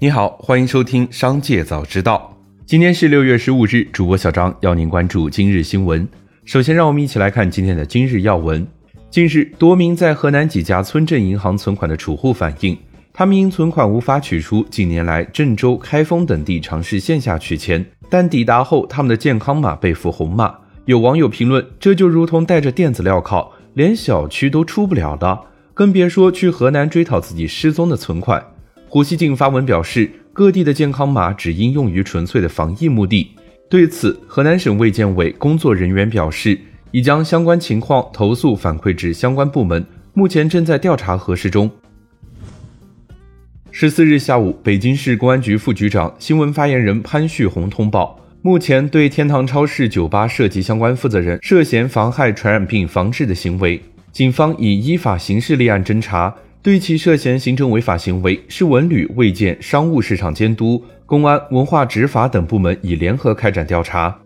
你好，欢迎收听《商界早知道》。今天是六月十五日，主播小张邀您关注今日新闻。首先，让我们一起来看今天的今日要闻。近日，多名在河南几家村镇银行存款的储户反映，他们因存款无法取出，近年来郑州、开封等地尝试线下取钱，但抵达后，他们的健康码被附红码。有网友评论：“这就如同带着电子镣铐，连小区都出不了的，更别说去河南追讨自己失踪的存款。”胡锡进发文表示，各地的健康码只应用于纯粹的防疫目的。对此，河南省卫健委工作人员表示，已将相关情况投诉反馈至相关部门，目前正在调查核实中。十四日下午，北京市公安局副局长、新闻发言人潘旭红通报。目前对天堂超市酒吧涉及相关负责人涉嫌妨害传染病防治的行为，警方已依法刑事立案侦查，对其涉嫌行政违法行为，市文旅、卫健、商务市场监督、公安、文化执法等部门已联合开展调查。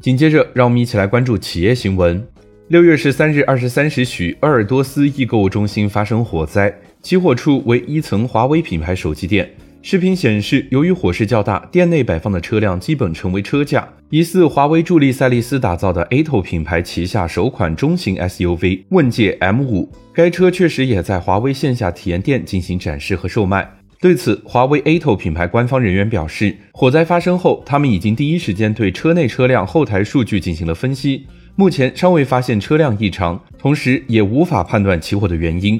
紧接着，让我们一起来关注企业新闻。六月十三日二十三时许，鄂尔多斯易购物中心发生火灾，起火处为一层华为品牌手机店。视频显示，由于火势较大，店内摆放的车辆基本成为车架。疑似华为助力赛力斯打造的 ATO 品牌旗下首款中型 SUV 问界 M5，该车确实也在华为线下体验店进行展示和售卖。对此，华为 ATO 品牌官方人员表示，火灾发生后，他们已经第一时间对车内车辆后台数据进行了分析，目前尚未发现车辆异常，同时也无法判断起火的原因。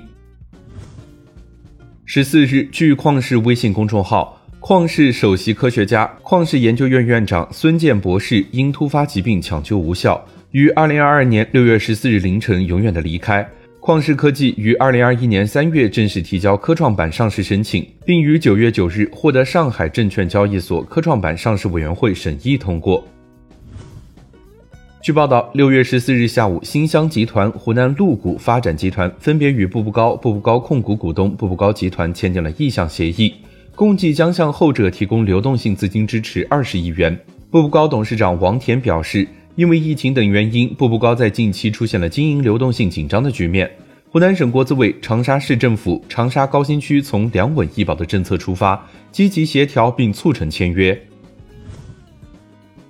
十四日，据旷视微信公众号，旷视首席科学家、旷视研究院院长孙健博士因突发疾病抢救无效，于二零二二年六月十四日凌晨永远的离开。旷视科技于二零二一年三月正式提交科创板上市申请，并于九月九日获得上海证券交易所科创板上市委员会审议通过。据报道，六月十四日下午，新乡集团、湖南陆股发展集团分别与步步高、步步高控股股东步步高集团签订了意向协议，共计将向后者提供流动性资金支持二十亿元。步步高董事长王田表示，因为疫情等原因，步步高在近期出现了经营流动性紧张的局面。湖南省国资委、长沙市政府、长沙高新区从两稳一保的政策出发，积极协调并促成签约。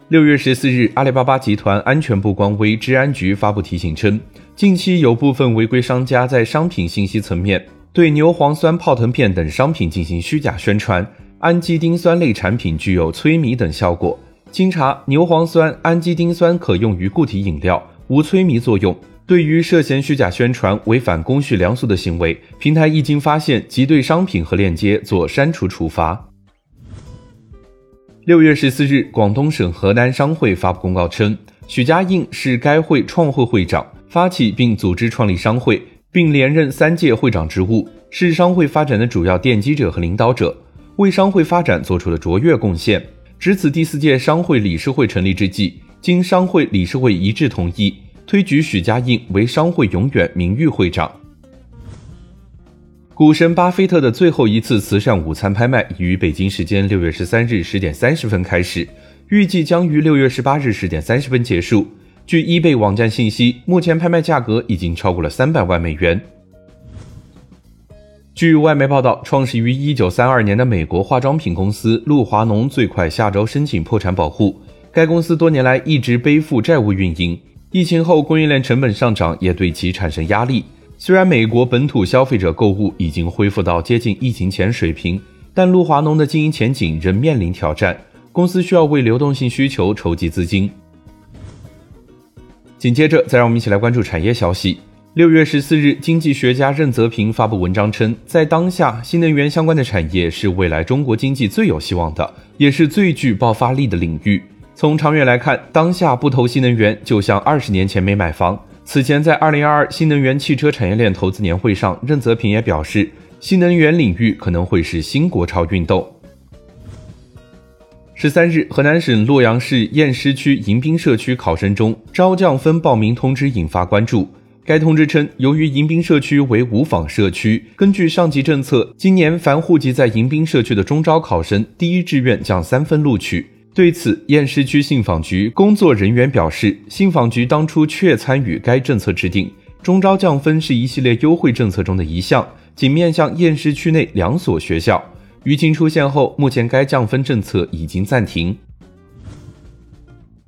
六月十四日，阿里巴巴集团安全部官微治安局发布提醒称，近期有部分违规商家在商品信息层面对牛磺酸泡腾片等商品进行虚假宣传，氨基丁酸类产品具有催迷等效果。经查，牛磺酸、氨基丁酸可用于固体饮料，无催迷作用。对于涉嫌虚假宣传、违反公序良俗的行为，平台一经发现即对商品和链接做删除处罚。六月十四日，广东省河南商会发布公告称，许家印是该会创会会长，发起并组织创立商会，并连任三届会长职务，是商会发展的主要奠基者和领导者，为商会发展做出了卓越贡献。值此第四届商会理事会成立之际，经商会理事会一致同意，推举许家印为商会永远名誉会长。股神巴菲特的最后一次慈善午餐拍卖已于北京时间六月十三日十点三十分开始，预计将于六月十八日十点三十分结束。据 eBay 网站信息，目前拍卖价格已经超过了三百万美元。据外媒报道，创始于一九三二年的美国化妆品公司露华浓最快下周申请破产保护。该公司多年来一直背负债务运营，疫情后供应链成本上涨也对其产生压力。虽然美国本土消费者购物已经恢复到接近疫情前水平，但露华浓的经营前景仍面临挑战。公司需要为流动性需求筹集资金。紧接着，再让我们一起来关注产业消息。六月十四日，经济学家任泽平发布文章称，在当下，新能源相关的产业是未来中国经济最有希望的，也是最具爆发力的领域。从长远来看，当下不投新能源，就像二十年前没买房。此前，在二零二二新能源汽车产业链投资年会上，任泽平也表示，新能源领域可能会是新国潮运动。十三日，河南省洛阳市偃师区迎宾社区考生中招降分报名通知引发关注。该通知称，由于迎宾社区为无纺社区，根据上级政策，今年凡户籍在迎宾社区的中招考生，第一志愿将三分录取。对此，偃师区信访局工作人员表示，信访局当初确参与该政策制定，中招降分是一系列优惠政策中的一项，仅面向偃师区内两所学校。舆情出现后，目前该降分政策已经暂停。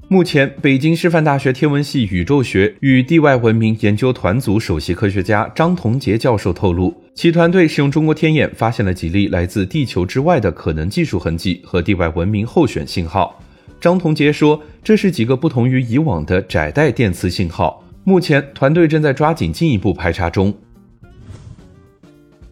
目前，北京师范大学天文系宇宙学与地外文明研究团组首席科学家张同杰教授透露，其团队使用中国天眼发现了几例来自地球之外的可能技术痕迹和地外文明候选信号。张同杰说，这是几个不同于以往的窄带电磁信号。目前，团队正在抓紧进一步排查中。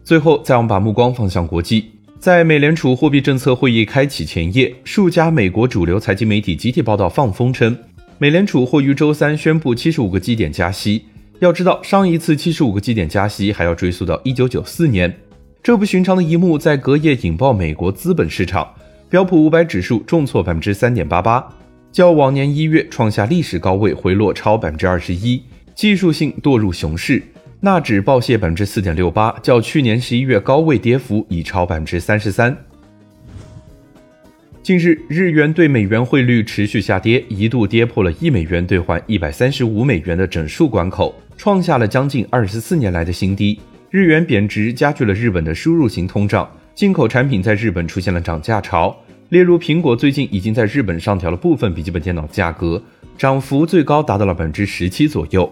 最后，再我们把目光放向国际。在美联储货币政策会议开启前夜，数家美国主流财经媒体集体报道放风称，美联储或于周三宣布七十五个基点加息。要知道，上一次七十五个基点加息还要追溯到一九九四年。这不寻常的一幕在隔夜引爆美国资本市场，标普五百指数重挫百分之三点八八，较往年一月创下历史高位回落超百分之二十一，技术性堕入熊市。纳指暴泻百分之四点六八，较去年十一月高位跌幅已超百分之三十三。近日，日元对美元汇率持续下跌，一度跌破了一美元兑换一百三十五美元的整数关口，创下了将近二十四年来的新低。日元贬值加剧了日本的输入型通胀，进口产品在日本出现了涨价潮。例如，苹果最近已经在日本上调了部分笔记本电脑价格，涨幅最高达到了百分之十七左右。